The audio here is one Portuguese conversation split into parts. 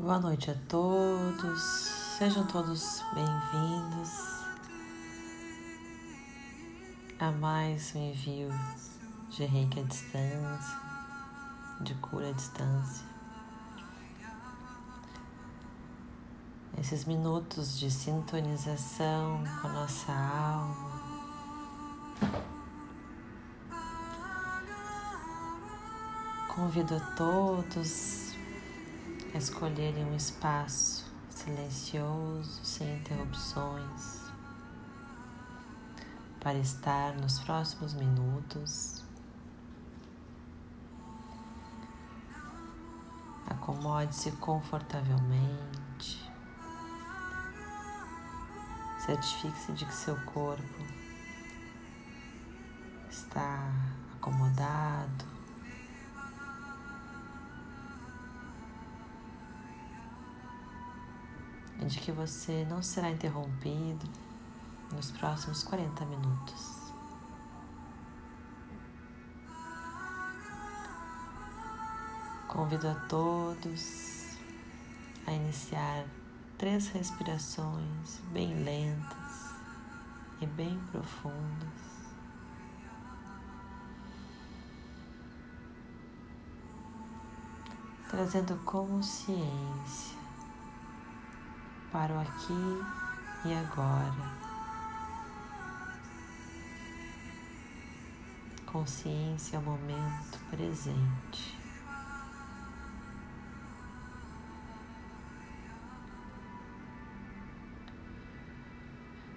Boa noite a todos, sejam todos bem-vindos a mais um envio de reiki à distância, de cura à distância. Esses minutos de sintonização com a nossa alma. Convido a todos escolherem um espaço silencioso, sem interrupções, para estar nos próximos minutos. Acomode-se confortavelmente. Certifique-se de que seu corpo está acomodado, de que você não será interrompido nos próximos 40 minutos. Convido a todos a iniciar três respirações bem lentas e bem profundas. Trazendo consciência para o aqui e agora. Consciência ao momento presente.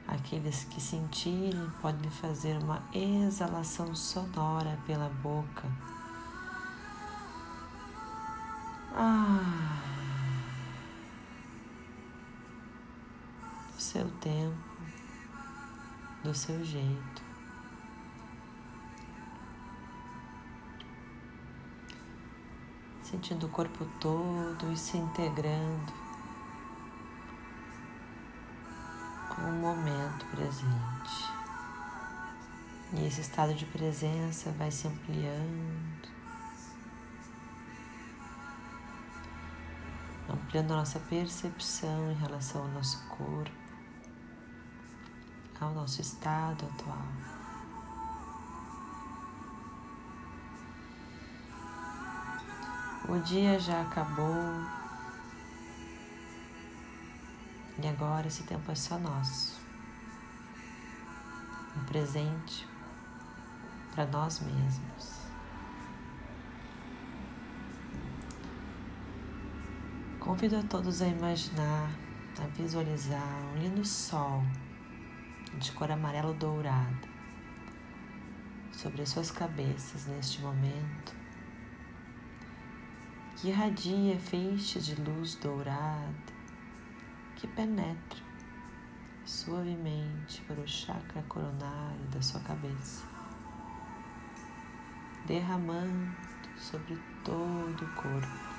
Aqueles que sentirem podem fazer uma exalação sonora pela boca. Ah. Seu tempo, do seu jeito. Sentindo o corpo todo e se integrando com o momento presente. E esse estado de presença vai se ampliando, ampliando a nossa percepção em relação ao nosso corpo ao nosso estado atual. O dia já acabou e agora esse tempo é só nosso. Um presente para nós mesmos. Convido a todos a imaginar, a visualizar um lindo sol de cor amarelo dourada. Sobre as suas cabeças neste momento, que irradia feixes de luz dourada que penetra suavemente para o chakra coronário da sua cabeça, derramando sobre todo o corpo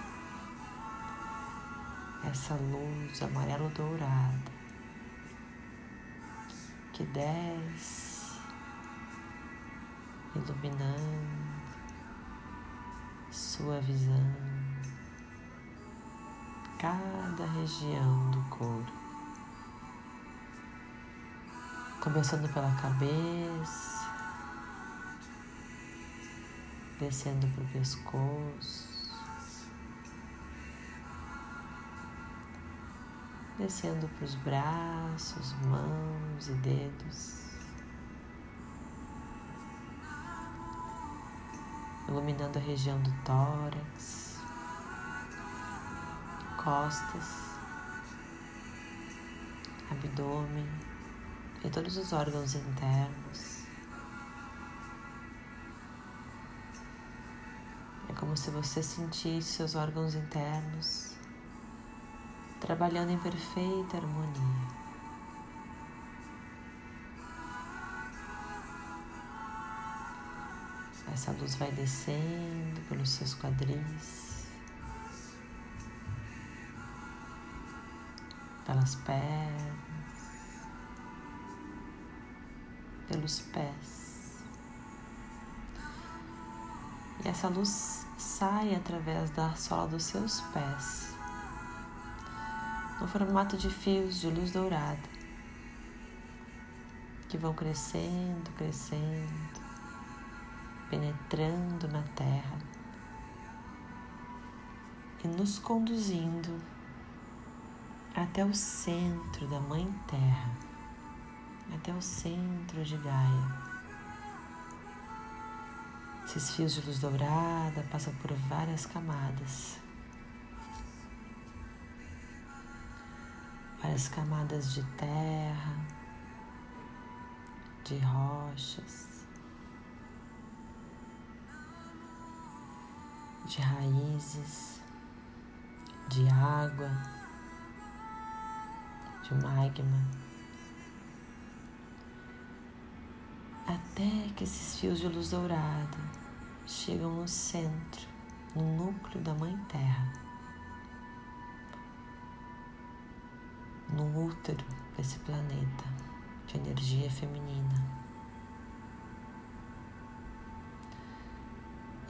essa luz amarelo dourada que desce, iluminando, suavizando cada região do corpo, começando pela cabeça, descendo para o pescoço. Descendo para os braços, mãos e dedos, iluminando a região do tórax, costas, abdômen e todos os órgãos internos. É como se você sentisse seus órgãos internos trabalhando em perfeita harmonia. Essa luz vai descendo pelos seus quadris, pelas pernas, pelos pés. E essa luz sai através da sola dos seus pés no formato de fios de luz dourada que vão crescendo, crescendo, penetrando na terra e nos conduzindo até o centro da Mãe Terra, até o centro de Gaia. Esses fios de luz dourada passam por várias camadas. Várias camadas de terra, de rochas, de raízes, de água, de magma, até que esses fios de luz dourada chegam no centro, no núcleo da Mãe Terra, no útero desse planeta de energia feminina.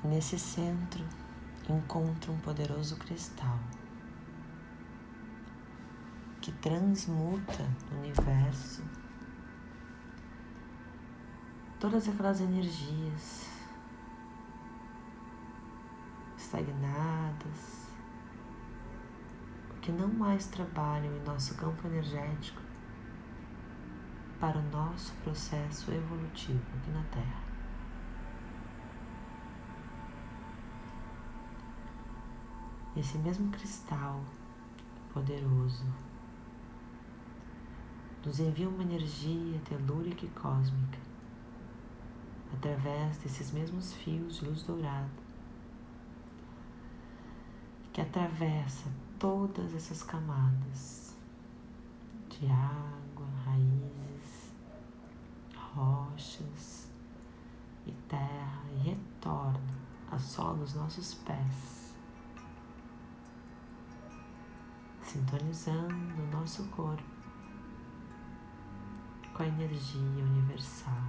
E nesse centro encontra um poderoso cristal que transmuta no universo todas aquelas energias estagnadas que não mais trabalham em nosso campo energético para o nosso processo evolutivo aqui na Terra. Esse mesmo cristal poderoso nos envia uma energia telúrica e cósmica através desses mesmos fios de luz dourada que atravessa todas essas camadas de água, raiz, rochas e terra e retorna a sola dos nossos pés, sintonizando o nosso corpo com a energia universal.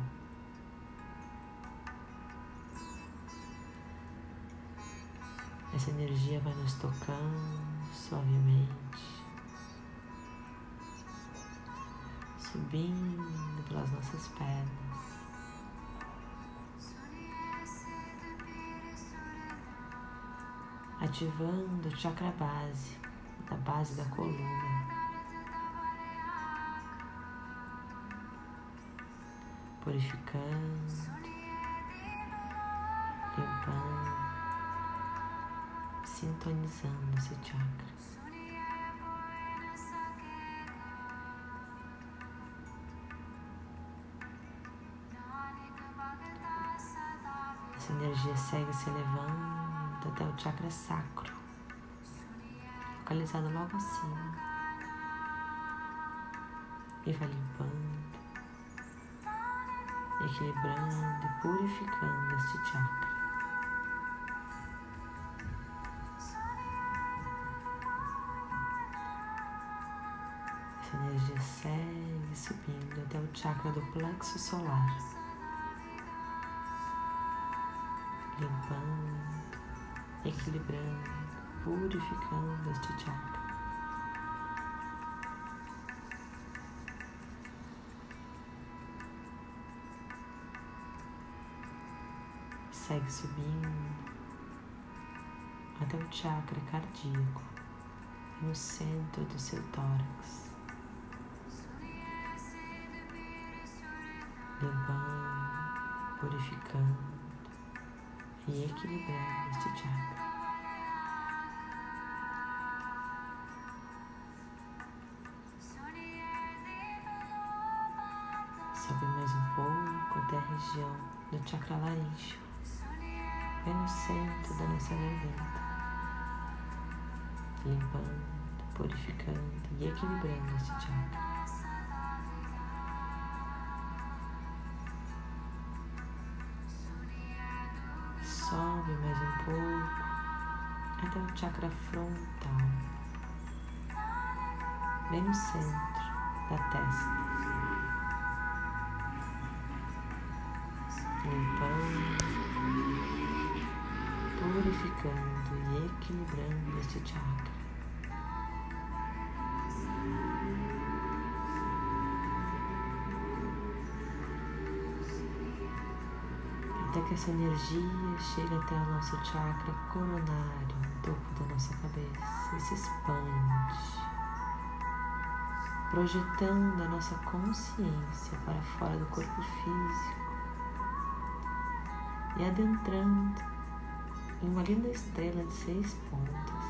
Essa energia vai nos tocando suavemente. subindo pelas nossas pernas. Ativando o chakra base, da base da coluna. Purificando, limpando, sintonizando esse chakra. Essa energia segue se elevando até o chakra sacro, localizado logo acima. E vai limpando, equilibrando e purificando este chakra. Subindo até o chakra do plexo solar. limpando, equilibrando, purificando este chakra. Segue subindo até o chakra cardíaco no centro do seu tórax. Limpando, purificando e equilibrar este chakra. Sobe mais um pouco até a região do chakra laríngeo, bem no centro da nossa garganta, limpando, purificando e equilibrando este chakra. Até o chakra frontal, bem no centro da testa. Limpando, purificando e equilibrando este chakra. Que essa energia chega até o nosso chakra coronário, no topo da nossa cabeça, e se expande, projetando a nossa consciência para fora do corpo físico e adentrando em uma linda estrela de seis pontas,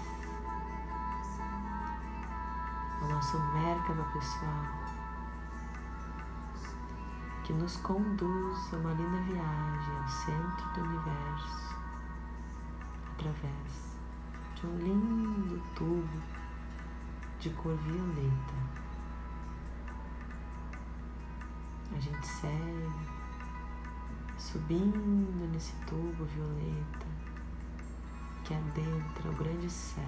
o nosso Merkaba pessoal que nos conduz a uma linda viagem ao centro do universo através de um lindo tubo de cor violeta. A gente segue subindo nesse tubo violeta que adentra o grande céu.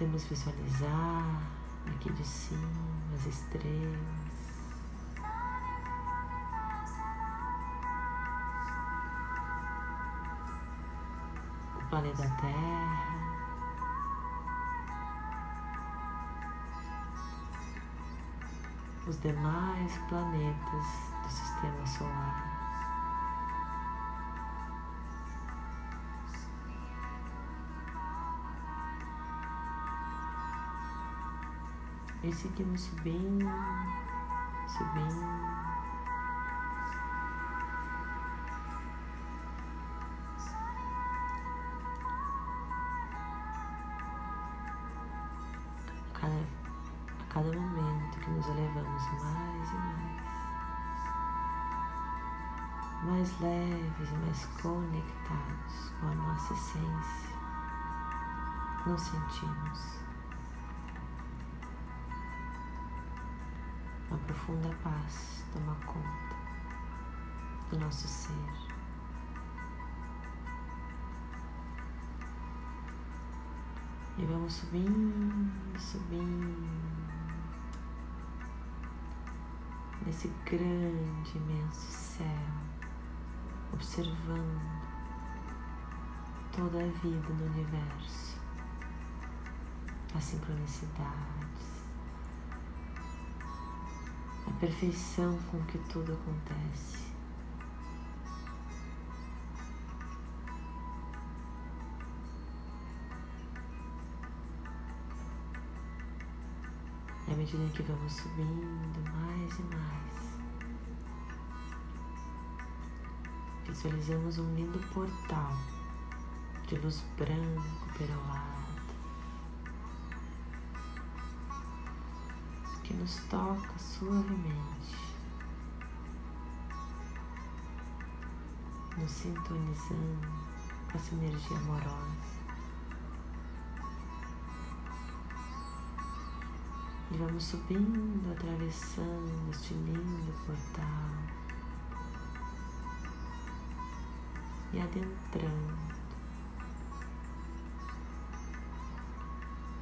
Podemos visualizar aqui de cima as estrelas. O planeta Terra. Os demais planetas do sistema solar. E seguimos subindo, subindo. A cada momento que nos elevamos mais e mais, mais leves e mais conectados com a nossa essência, nos sentimos. Uma profunda paz toma conta do nosso ser. E vamos subindo, subindo nesse grande, imenso céu, observando toda a vida no universo, as sincronicidades, perfeição com que tudo acontece. À medida que vamos subindo mais e mais, visualizamos um lindo portal de luz branco perolado nos toca suavemente, nos sintonizando com essa energia amorosa. E vamos subindo, atravessando este lindo portal. E adentrando.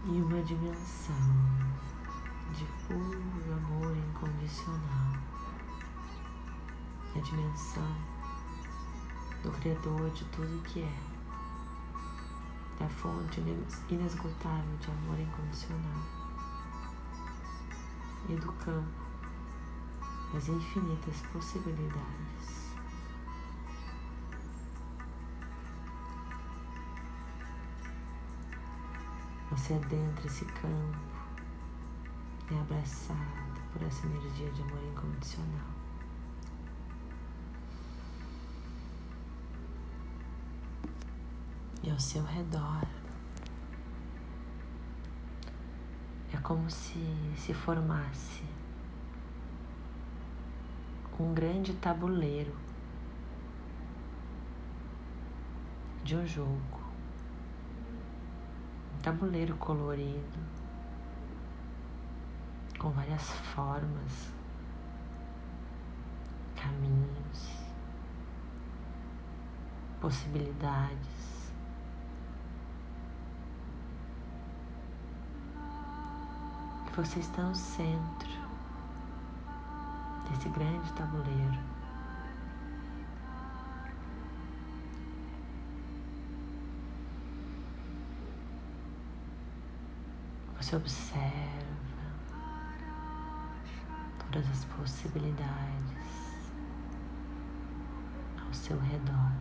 Em uma dimensão de puro amor incondicional. A dimensão do Criador de tudo que é, da fonte inesgotável de amor incondicional e do campo das infinitas possibilidades. Você adentra esse campo é abraçado por essa energia de amor incondicional. E ao seu redor é como se se formasse um grande tabuleiro de um jogo, um tabuleiro colorido com várias formas, caminhos, possibilidades. Você está no centro desse grande tabuleiro. Você observa todas as possibilidades ao seu redor.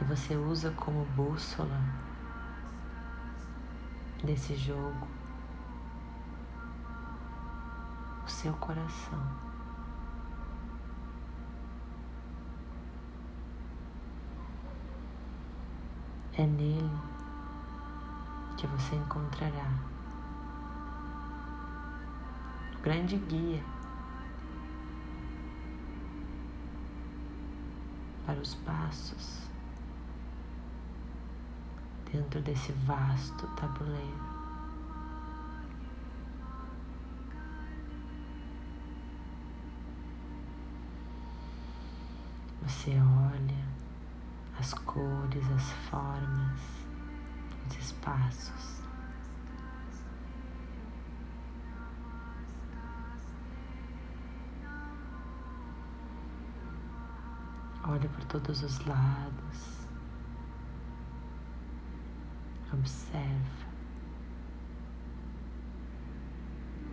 E você usa como bússola desse jogo o seu coração. É nele que você encontrará o grande guia para os passos dentro desse vasto tabuleiro. Você olha as cores, as formas, os espaços. Olha por todos os lados. Observa.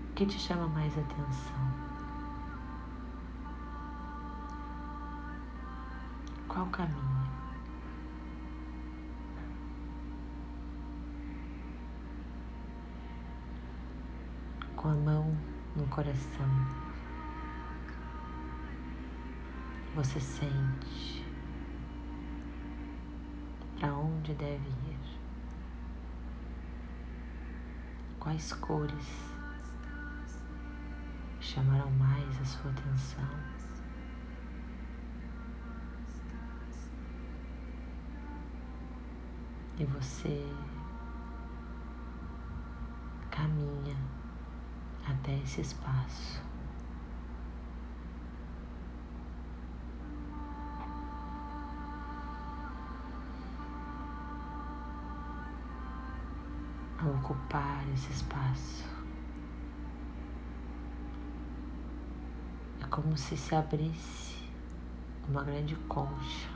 O que te chama mais atenção? Qual caminho? Com a mão no coração. Você sente para onde deve ir, quais cores chamarão mais a sua atenção. E você caminha até esse espaço. A ocupar esse espaço. É como se se abrisse uma grande concha.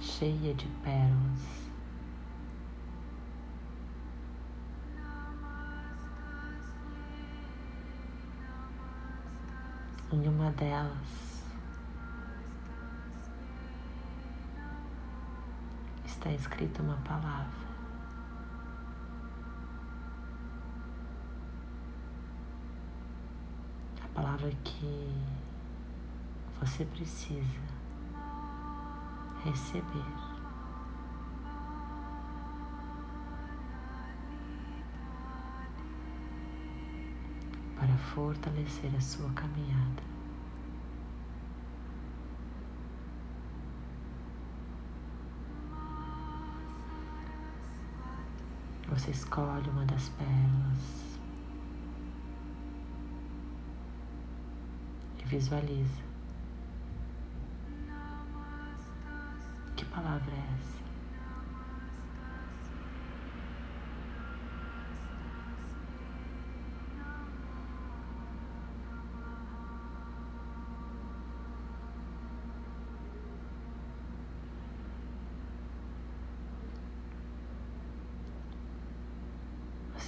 Cheia de pérolas. Em uma delas está escrita uma palavra. A palavra que você precisa receber. Fortalecer a sua caminhada. Você escolhe uma das pérolas e visualiza. Que palavra é essa?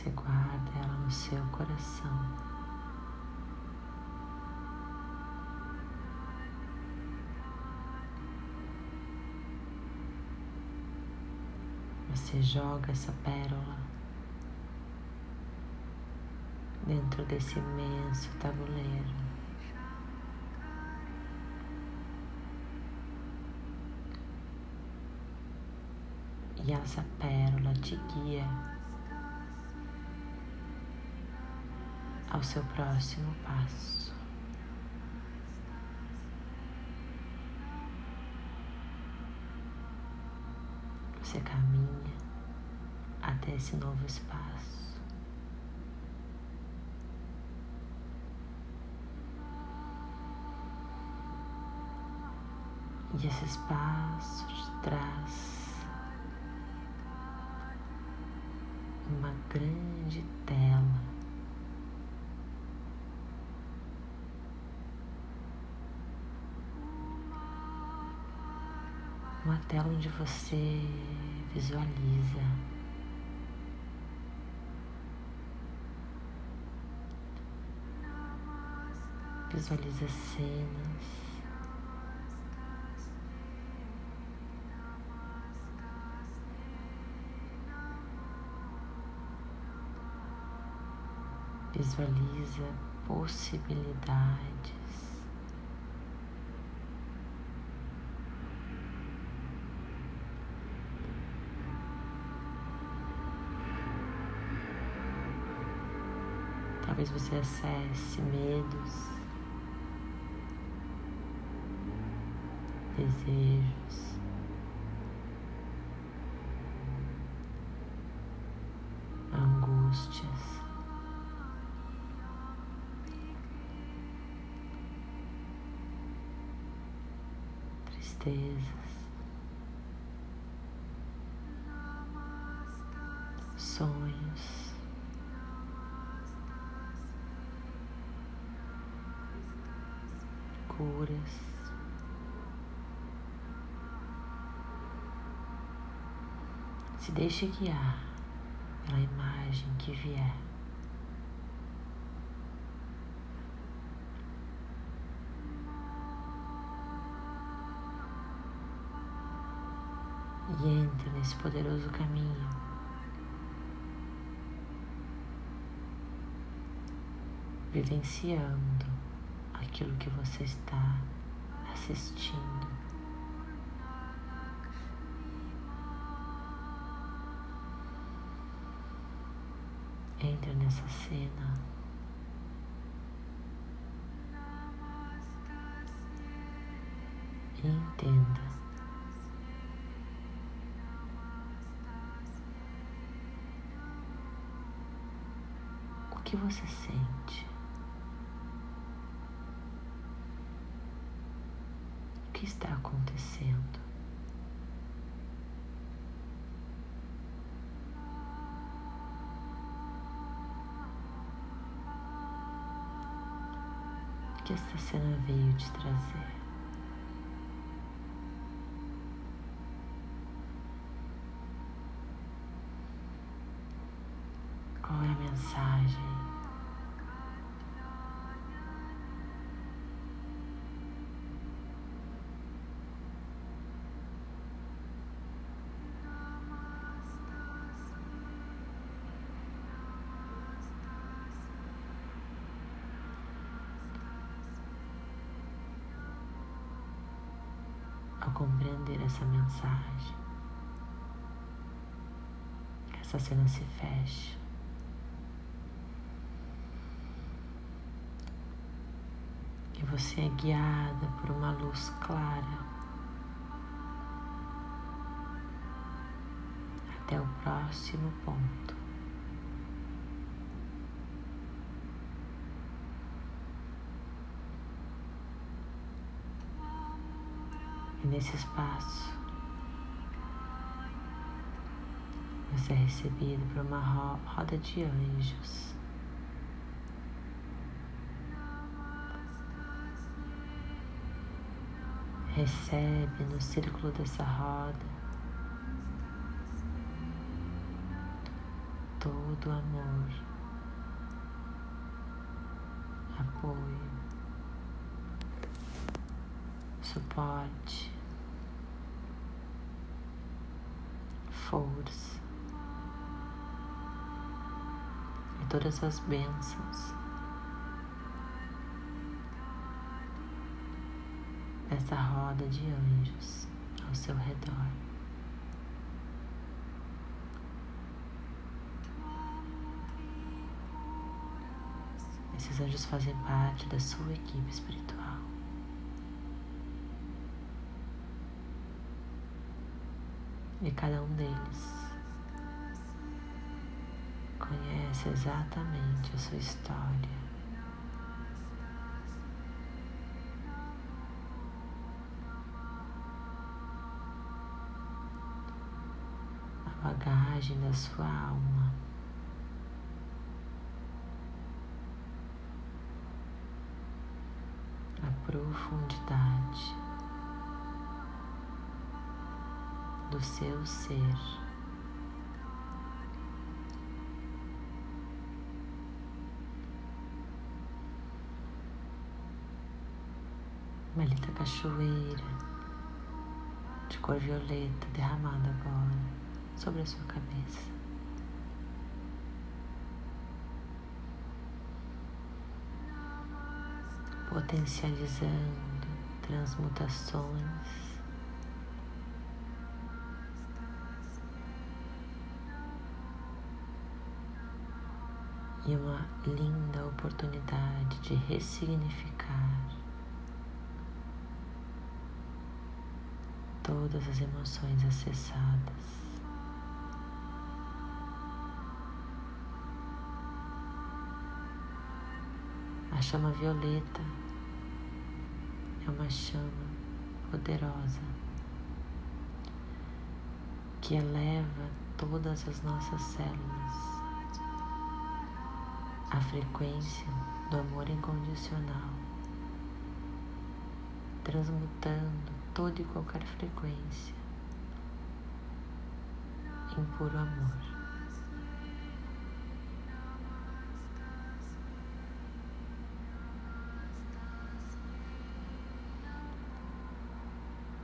Você guarda ela no seu coração. Você joga essa pérola dentro desse imenso tabuleiro. E essa pérola te guia ao seu próximo passo. Você caminha até esse novo espaço. E esse espaço te traz uma tela onde você visualiza visualiza cenas visualiza possibilidades. Talvez você acesse medos, desejos, Se deixe guiar pela imagem que vier. e entre nesse poderoso caminho. Vivenciando aquilo que você está assistindo. Nessa cena. Entenda que você sente? O que está acontecendo? O que essa cena veio te trazer? Qual é a mensagem? Compreender essa mensagem, essa cena se fecha. você é guiada por uma luz clara até o próximo ponto. E nesse espaço você é recebido por uma roda de anjos. Recebe no círculo dessa roda todo o amor, apoio, suporte, força e todas as bênçãos essa roda de anjos ao seu redor. Esses anjos fazem parte da sua equipe espiritual. E cada um deles conhece exatamente a sua história. bagagem da sua alma. A profundidade do seu ser. Uma linda cachoeira de cor violeta derramada agora sobre a sua cabeça. Potencializando transmutações e uma linda oportunidade de ressignificar todas as emoções acessadas. A chama violeta é uma chama poderosa que eleva todas as nossas células a frequência do amor incondicional, transmutando toda e qualquer frequência em puro amor.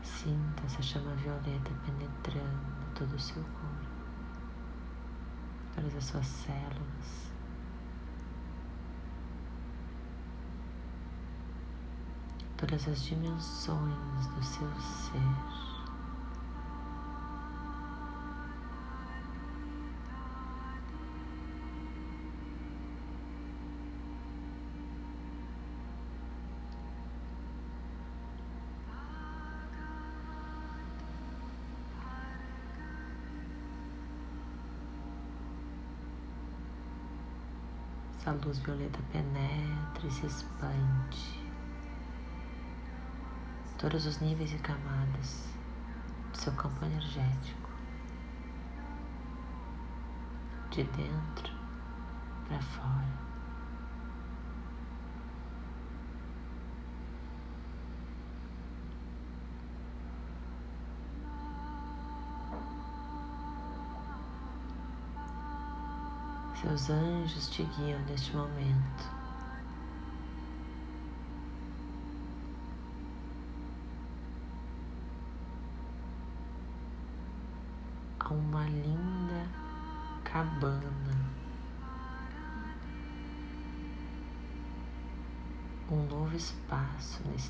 Sinta essa chama violeta penetrando todo o seu corpo, todas as suas células. Todas as dimensões do seu ser. Essa luz violeta penetra e se expande todos os níveis e camadas do seu campo energético, de dentro para fora. Seus anjos te guiam neste momento.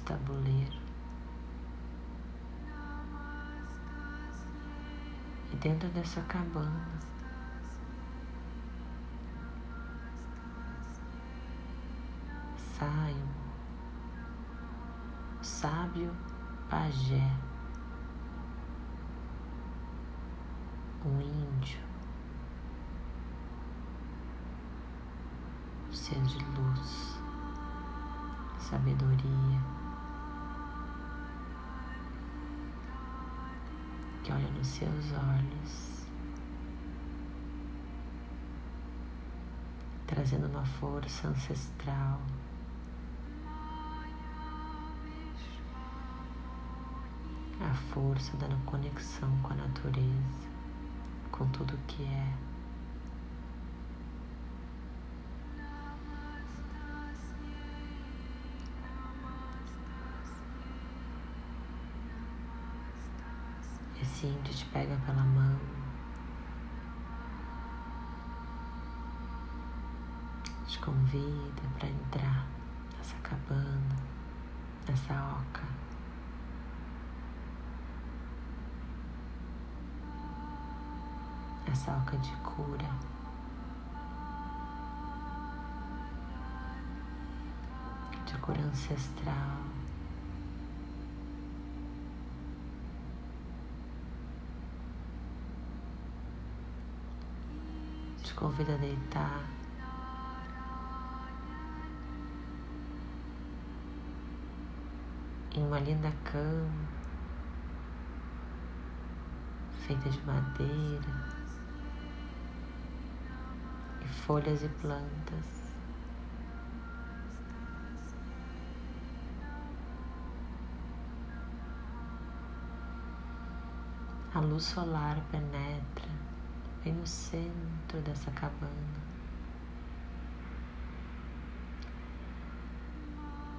Tabuleiro. E dentro dessa cabana sai o sábio pajé. Uma força ancestral. A força da conexão com a natureza com tudo que é. De cura. De cura ancestral. Te convido a deitar. Em uma linda cama feita de madeira, folhas e plantas. A luz solar penetra bem no centro dessa cabana,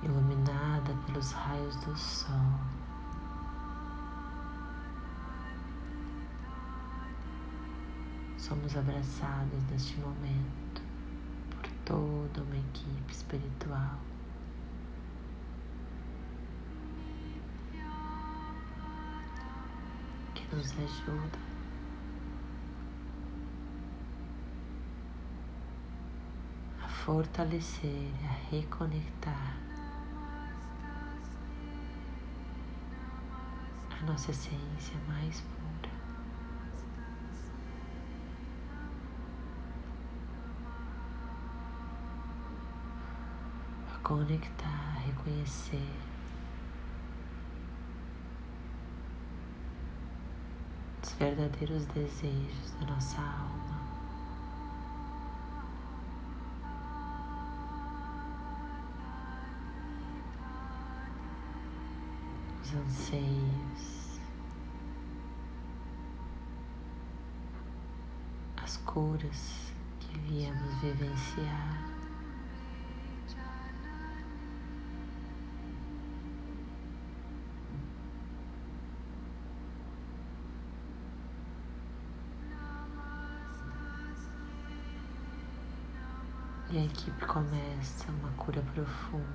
iluminada pelos raios do sol. Somos abraçados neste momento por toda uma equipe espiritual. Que nos ajuda a fortalecer, a reconectar a nossa essência mais pura. Conectar, reconhecer. Os verdadeiros desejos da nossa alma. Os anseios. As curas que viemos vivenciar. Equipe começa uma cura profunda.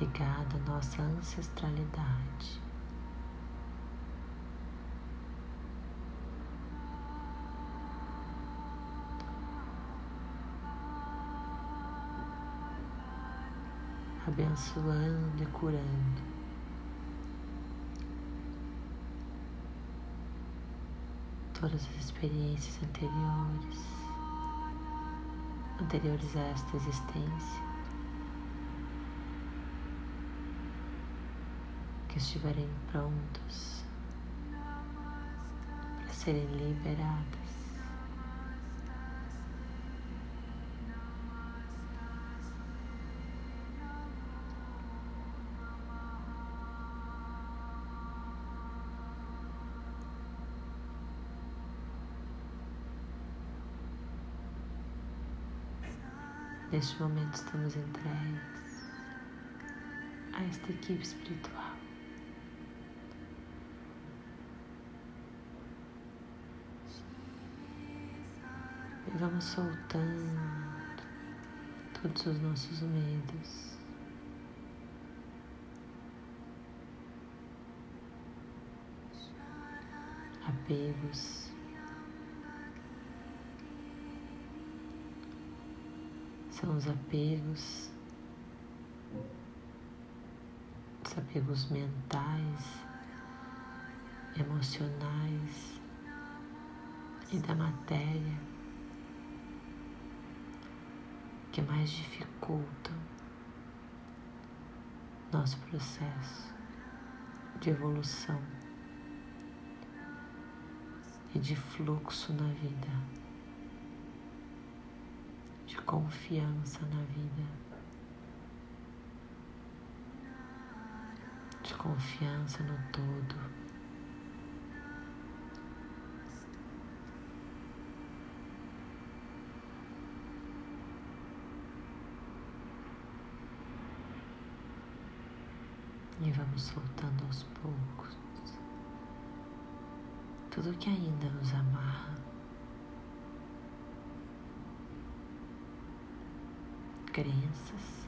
Ligada à nossa ancestralidade. Abençoando e curando. Todas as experiências anteriores, anteriores a esta existência, que estiverem prontos para serem liberadas. Neste momento estamos entregues a esta equipe espiritual. E vamos soltando todos os nossos medos. Apegos. São os apegos, os apegos mentais, emocionais e da matéria que mais dificultam nosso processo de evolução e de fluxo na vida confiança na vida, de confiança no todo. E vamos soltando aos poucos tudo que ainda nos amarra. Crenças,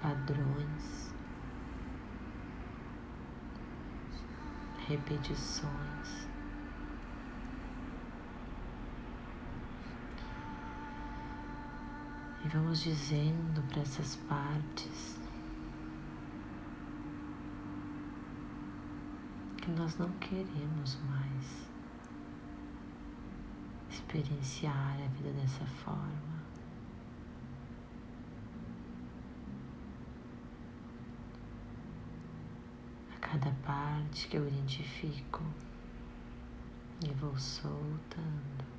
padrões, repetições. E vamos dizendo para essas partes que nós não queremos mais experienciar a vida dessa forma. A cada parte que eu identifico e vou soltando,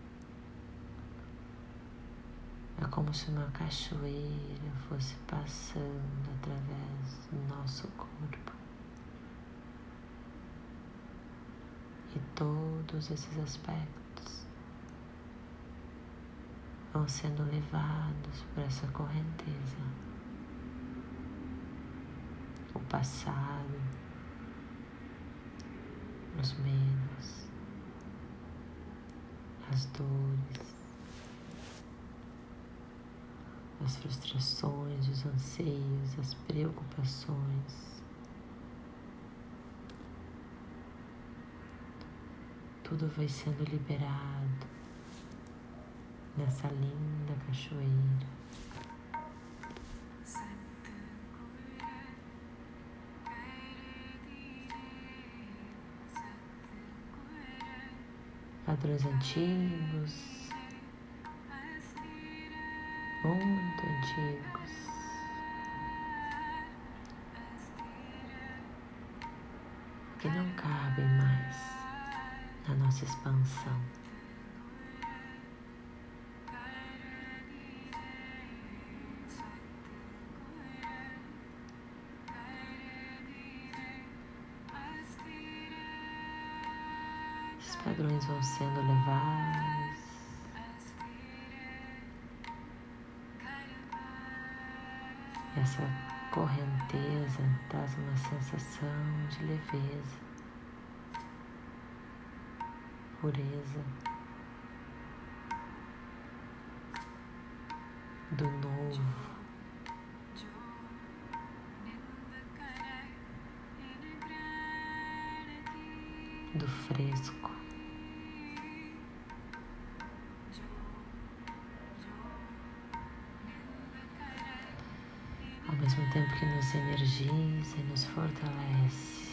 É como se uma cachoeira fosse passando através do nosso corpo. E todos esses aspectos vão sendo levados por essa correnteza. O passado, os medos, as dores, as frustrações, os anseios, as preocupações. Tudo vai sendo liberado nessa linda cachoeira. Padrões antigos, muito antigos. Que não cabem mais na nossa expansão. Sendo levados Essa correnteza traz uma sensação de leveza, pureza, do novo. Do fresco. Energiza e nos fortalece.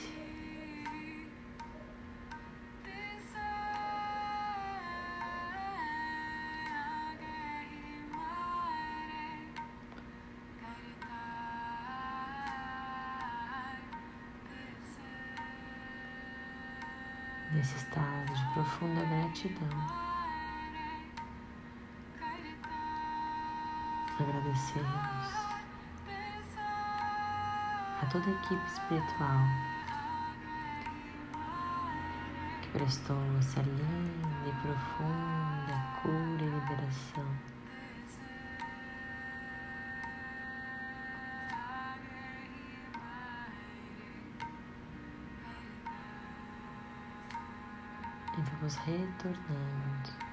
Nesse estado de profunda gratidão. Agradecemos toda a equipe espiritual que prestou essa linda e profunda cura e liberação. E vamos retornando.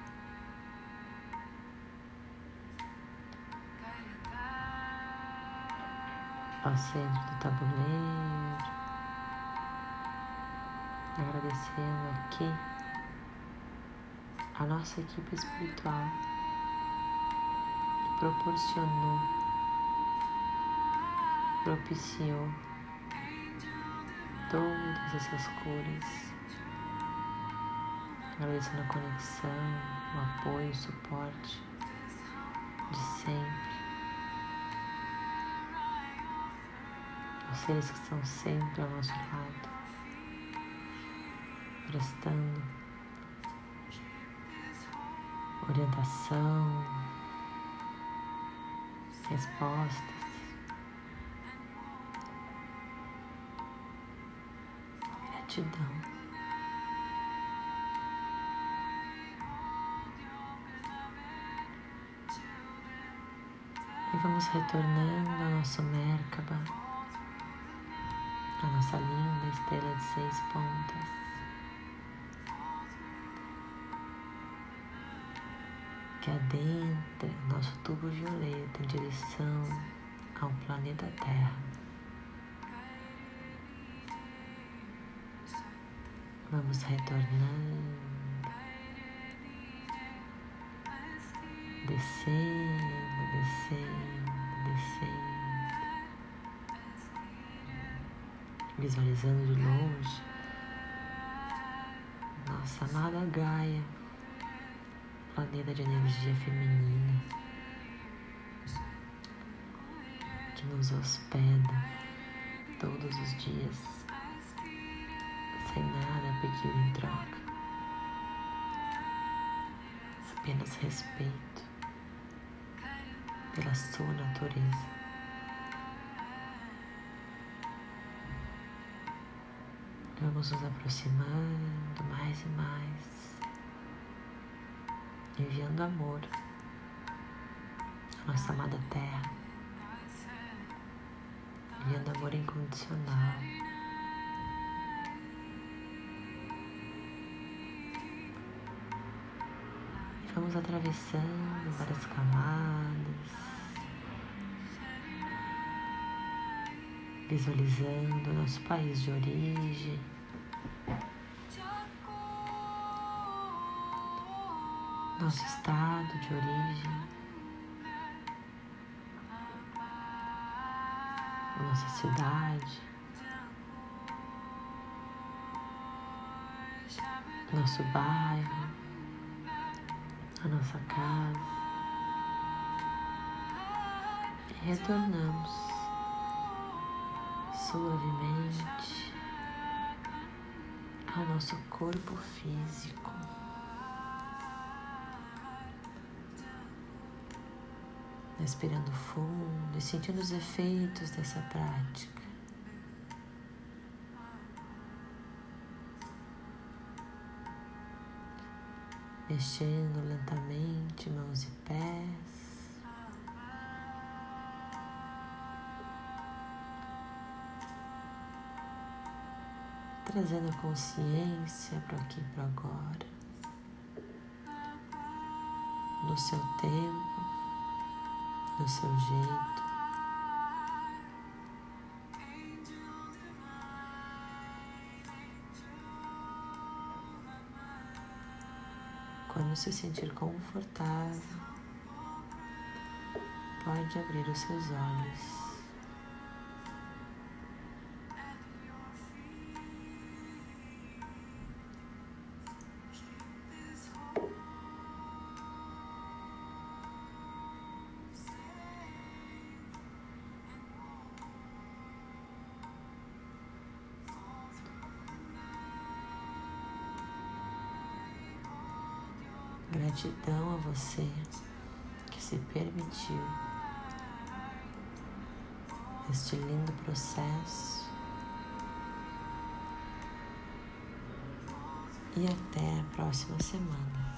Ao centro do tabuleiro, agradecendo aqui a nossa equipe espiritual que proporcionou, propiciou todas essas cores, agradecendo a conexão, o apoio, o suporte de sempre. Seres que estão sempre ao nosso lado, prestando orientação, respostas. Gratidão. E vamos retornando ao nosso Merkaba a nossa linda estrela de seis pontas. Que adentra nosso tubo violeta em direção ao planeta Terra. Vamos retornando, descendo, descendo, descendo. Visualizando de longe nossa amada Gaia, planeta de energia feminina, que nos hospeda todos os dias, sem nada pedir em troca, apenas respeito, pela sua natureza. Vamos nos aproximando mais e mais, enviando amor à nossa amada Terra, enviando amor incondicional. Vamos atravessando várias camadas. Visualizando nosso país de origem. Nosso estado de origem, nossa cidade, nosso bairro, a nossa casa. E retornamos suavemente ao nosso corpo físico. Respirando fundo e sentindo os efeitos dessa prática. Mexendo lentamente mãos e pés. Trazendo consciência para aqui para agora, no seu tempo, no seu jeito. Quando se sentir confortável, pode abrir os seus olhos. Você que se permitiu este lindo processo. E até a próxima semana.